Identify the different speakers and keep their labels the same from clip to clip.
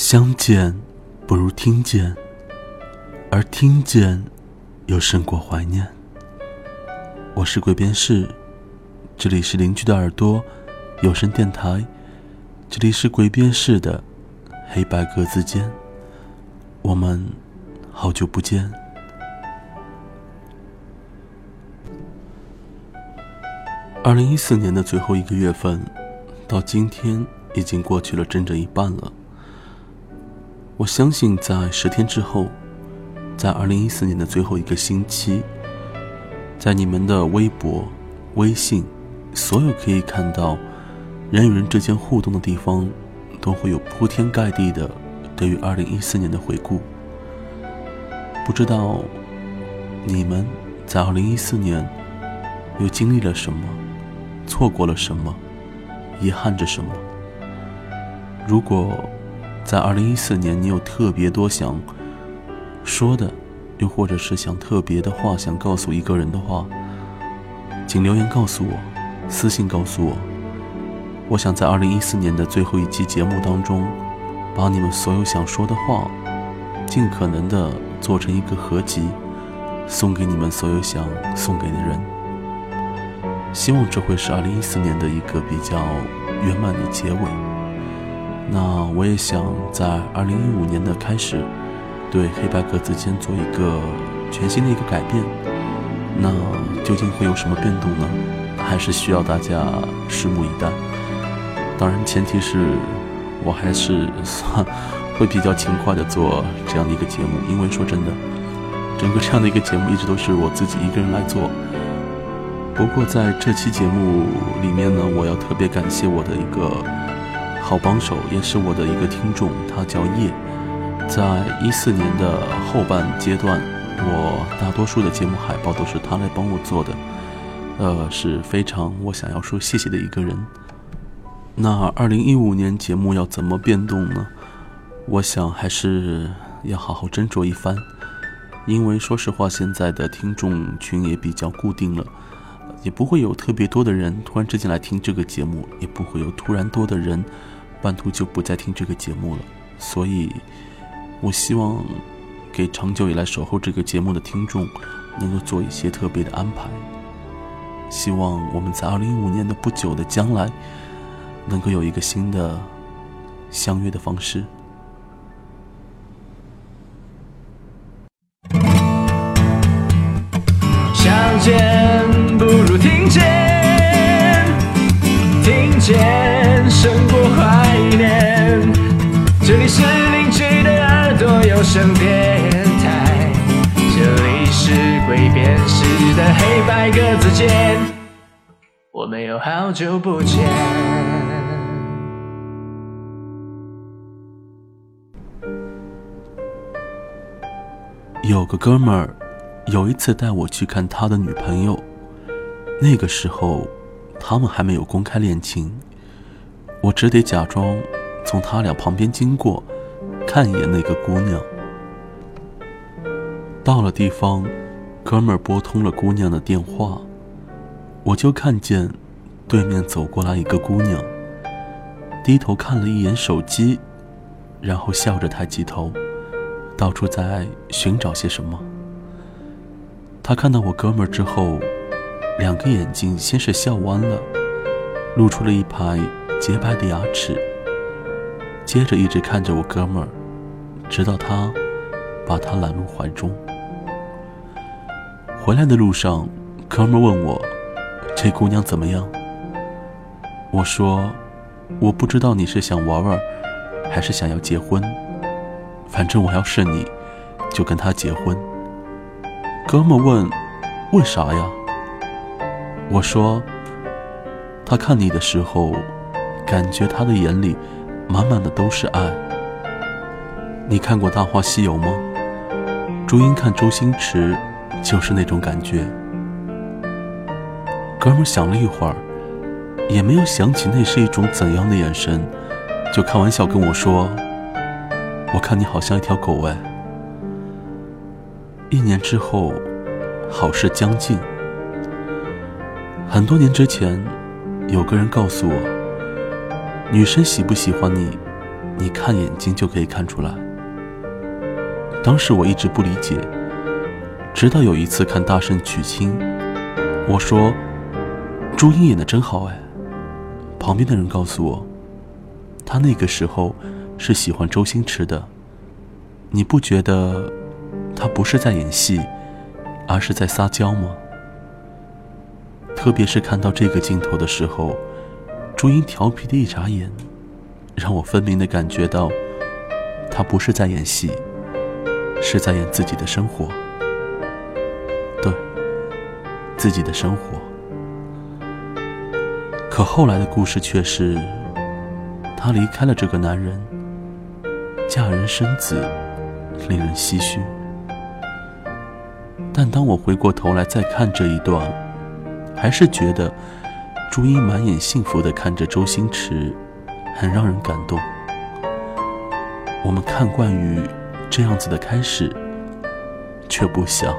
Speaker 1: 相见不如听见，而听见又胜过怀念。我是鬼边士，这里是邻居的耳朵有声电台，这里是鬼边士的黑白格子间。我们好久不见。二零一四年的最后一个月份，到今天已经过去了整整一半了。我相信，在十天之后，在二零一四年的最后一个星期，在你们的微博、微信，所有可以看到人与人之间互动的地方，都会有铺天盖地的对于二零一四年的回顾。不知道你们在二零一四年又经历了什么，错过了什么，遗憾着什么？如果。在二零一四年，你有特别多想说的，又或者是想特别的话想告诉一个人的话，请留言告诉我，私信告诉我。我想在二零一四年的最后一期节目当中，把你们所有想说的话，尽可能的做成一个合集，送给你们所有想送给的人。希望这会是二零一四年的一个比较圆满的结尾。那我也想在二零一五年的开始，对黑白格子间做一个全新的一个改变。那究竟会有什么变动呢？还是需要大家拭目以待。当然，前提是我还是算 会比较勤快的做这样的一个节目，因为说真的，整个这样的一个节目一直都是我自己一个人来做。不过在这期节目里面呢，我要特别感谢我的一个。好帮手也是我的一个听众，他叫叶，在一四年的后半阶段，我大多数的节目海报都是他来帮我做的，呃，是非常我想要说谢谢的一个人。那二零一五年节目要怎么变动呢？我想还是要好好斟酌一番，因为说实话，现在的听众群也比较固定了，也不会有特别多的人突然之间来听这个节目，也不会有突然多的人。半途就不再听这个节目了，所以，我希望给长久以来守候这个节目的听众，能够做一些特别的安排。希望我们在二零一五年的不久的将来，能够有一个新的相约的方式。
Speaker 2: 听见胜过怀。这里是邻居的耳朵有声电台，这里是鬼辨识的黑白格子间，我们有好久不见。
Speaker 1: 有个哥们儿，有一次带我去看他的女朋友，那个时候他们还没有公开恋情，我只得假装。从他俩旁边经过，看一眼那个姑娘。到了地方，哥们儿拨通了姑娘的电话，我就看见对面走过来一个姑娘，低头看了一眼手机，然后笑着抬起头，到处在寻找些什么。他看到我哥们儿之后，两个眼睛先是笑弯了，露出了一排洁白的牙齿。接着一直看着我哥们儿，直到他把他揽入怀中。回来的路上，哥们儿问我：“这姑娘怎么样？”我说：“我不知道你是想玩玩，还是想要结婚。反正我要是你，就跟他结婚。”哥们问：“为啥呀？”我说：“他看你的时候，感觉他的眼里……”满满的都是爱。你看过《大话西游》吗？朱茵看周星驰，就是那种感觉。哥们想了一会儿，也没有想起那是一种怎样的眼神，就开玩笑跟我说：“我看你好像一条狗哎。”一年之后，好事将近。很多年之前，有个人告诉我。女生喜不喜欢你，你看眼睛就可以看出来。当时我一直不理解，直到有一次看《大圣娶亲》，我说：“朱茵演的真好哎。”旁边的人告诉我，他那个时候是喜欢周星驰的。你不觉得他不是在演戏，而是在撒娇吗？特别是看到这个镜头的时候，朱茵调皮的一眨眼，让我分明的感觉到，她不是在演戏。是在演自己的生活，对，自己的生活。可后来的故事却是，她离开了这个男人，嫁人生子，令人唏嘘。但当我回过头来再看这一段，还是觉得朱茵满眼幸福的看着周星驰，很让人感动。我们看惯于。这样子的开始，却不想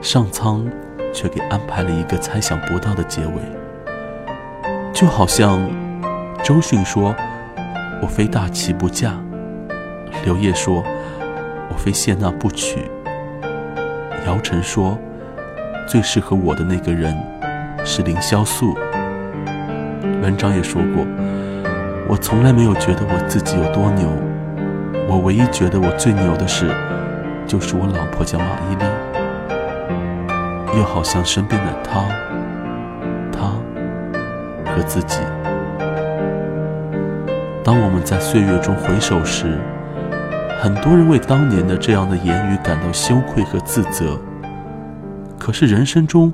Speaker 1: 上苍却给安排了一个猜想不到的结尾。就好像周迅说：“我非大齐不嫁。”刘烨说：“我非谢娜不娶。”姚晨说：“最适合我的那个人是凌潇肃。”文章也说过：“我从来没有觉得我自己有多牛。”我唯一觉得我最牛的事，就是我老婆叫马伊琍，又好像身边的她、他和自己。当我们在岁月中回首时，很多人为当年的这样的言语感到羞愧和自责。可是人生中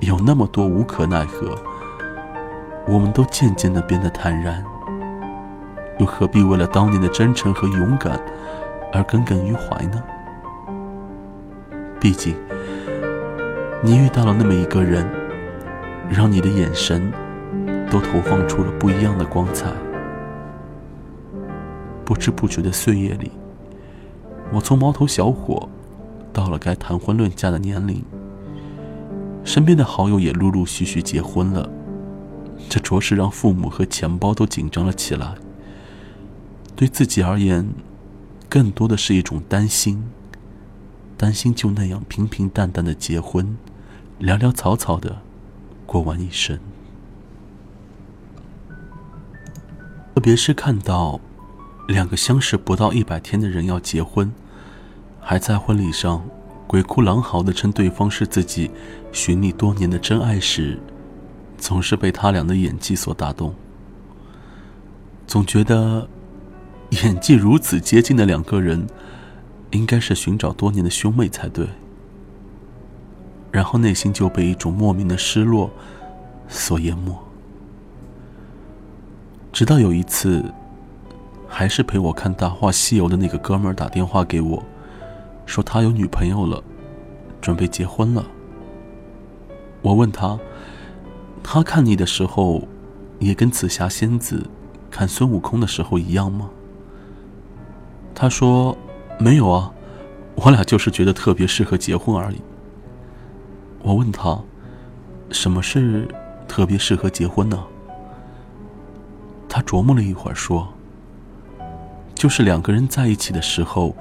Speaker 1: 有那么多无可奈何，我们都渐渐的变得坦然。又何必为了当年的真诚和勇敢而耿耿于怀呢？毕竟，你遇到了那么一个人，让你的眼神都投放出了不一样的光彩。不知不觉的岁月里，我从毛头小伙到了该谈婚论嫁的年龄，身边的好友也陆陆续续结婚了，这着实让父母和钱包都紧张了起来。对自己而言，更多的是一种担心，担心就那样平平淡淡的结婚，潦潦草草的过完一生。特别是看到两个相识不到一百天的人要结婚，还在婚礼上鬼哭狼嚎的称对方是自己寻觅多年的真爱时，总是被他俩的演技所打动，总觉得。演技如此接近的两个人，应该是寻找多年的兄妹才对。然后内心就被一种莫名的失落所淹没。直到有一次，还是陪我看《大话西游》的那个哥们儿打电话给我，说他有女朋友了，准备结婚了。我问他，他看你的时候，也跟紫霞仙子看孙悟空的时候一样吗？他说：“没有啊，我俩就是觉得特别适合结婚而已。”我问他：“什么是特别适合结婚呢？”他琢磨了一会儿说：“就是两个人在一起的时候，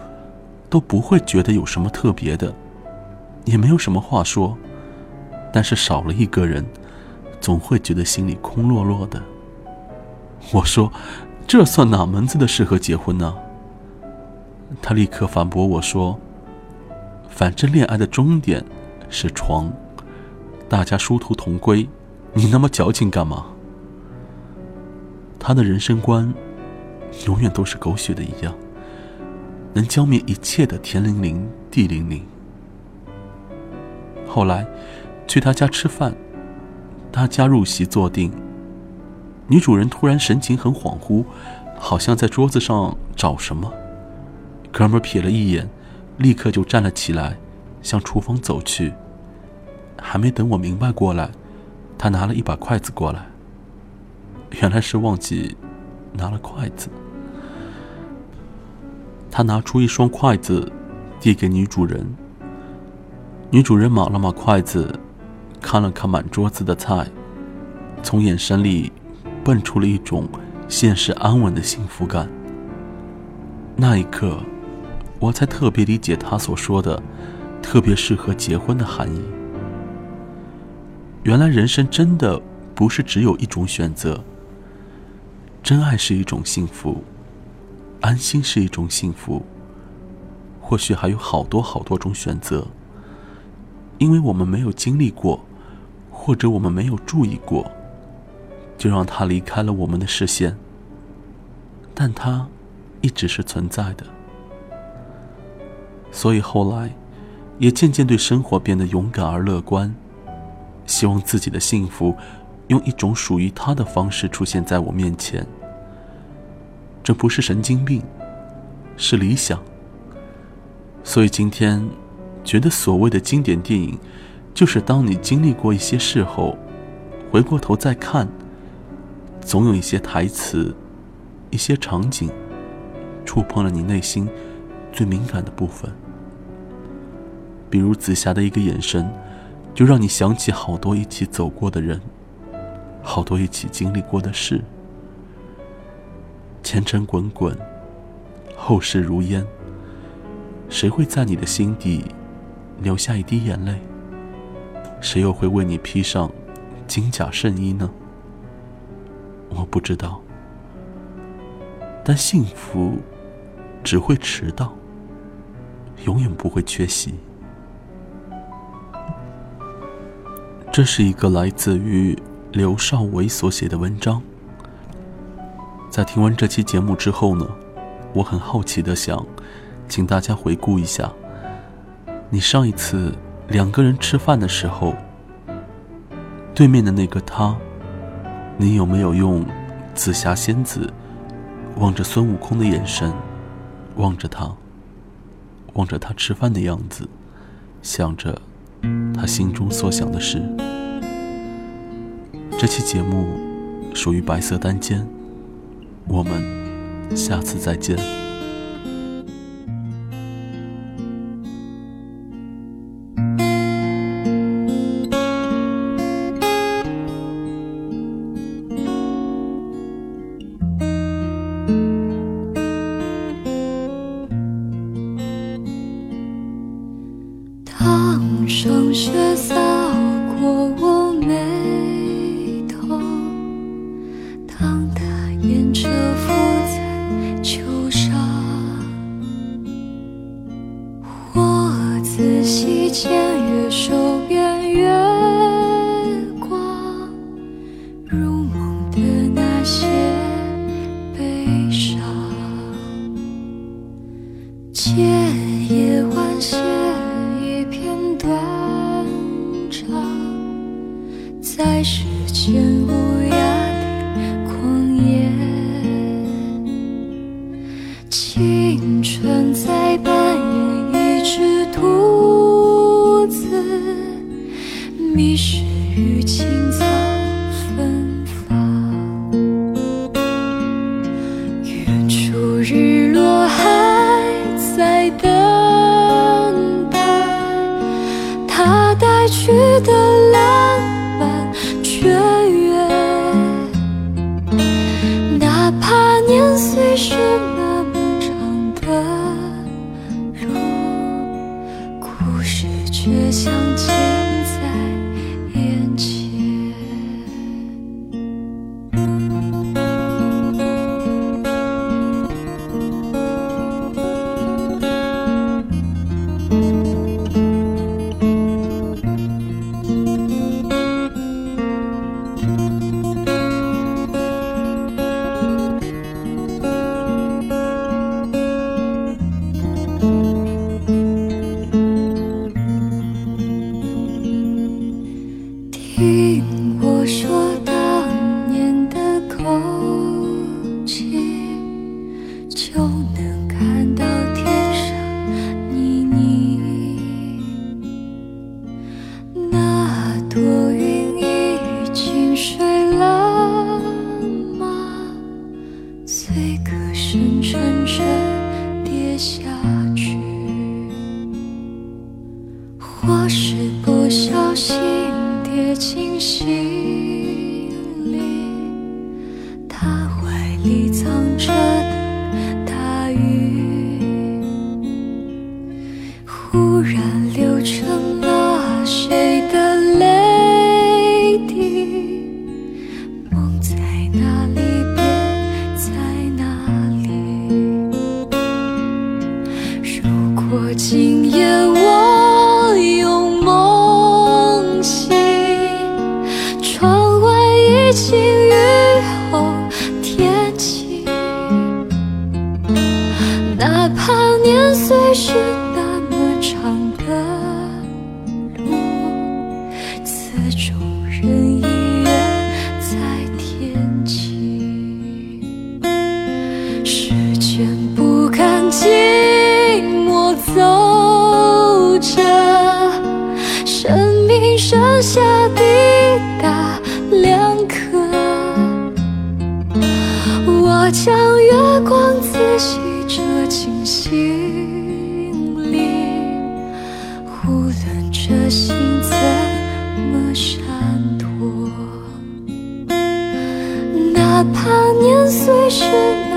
Speaker 1: 都不会觉得有什么特别的，也没有什么话说，但是少了一个人，总会觉得心里空落落的。”我说：“这算哪门子的适合结婚呢？”他立刻反驳我说：“反正恋爱的终点是床，大家殊途同归，你那么矫情干嘛？”他的人生观永远都是狗血的一样，能浇灭一切的天灵灵地灵灵。后来去他家吃饭，他家入席坐定，女主人突然神情很恍惚，好像在桌子上找什么。哥们瞥了一眼，立刻就站了起来，向厨房走去。还没等我明白过来，他拿了一把筷子过来。原来是忘记拿了筷子。他拿出一双筷子，递给女主人。女主人抹了抹筷子，看了看满桌子的菜，从眼神里蹦出了一种现实安稳的幸福感。
Speaker 3: 那一刻，我才特别理解他所说的“特别适合结婚”的含义。原来人生真的不是只有一种选择。真爱是一种幸福，安心是一种幸福。或许还有好多好多种选择，因为我们没有经历过，或者我们没有注意过，就让它离开了我们的视线。但他一直是存在的，所以后来也渐渐对生活变得勇敢而乐观，希望自己的幸福。用一种属于他的方式出现在我面前，这不是神经病，是理想。所以今天，觉得所谓的经典电影，就是当你经历过一些事后，回过头再看，总有一些台词、一些场景，触碰了你内心最敏感的部分。比如紫霞的一个眼神，就让你想起好多一起走过的人。好多一起经历过的事，前尘滚滚，后事如烟。谁会在你的心底留下一滴眼泪？谁又会为你披上金甲圣衣呢？我不知道，但幸福只会迟到，永远不会缺席。这是一个来自于。刘少伟所写的文章，在听完这期节目之后呢，我很好奇的想，请大家回顾一下，你上一次两个人吃饭的时候，对面的那个他，你有没有用紫霞仙子望着孙悟空的眼神，望着他，望着他吃饭的样子，想着他心中所想的事。这期节目属于白色单间，我们下次再见。如梦的那。就能 should 无论这心怎么闪躲，哪怕年岁是。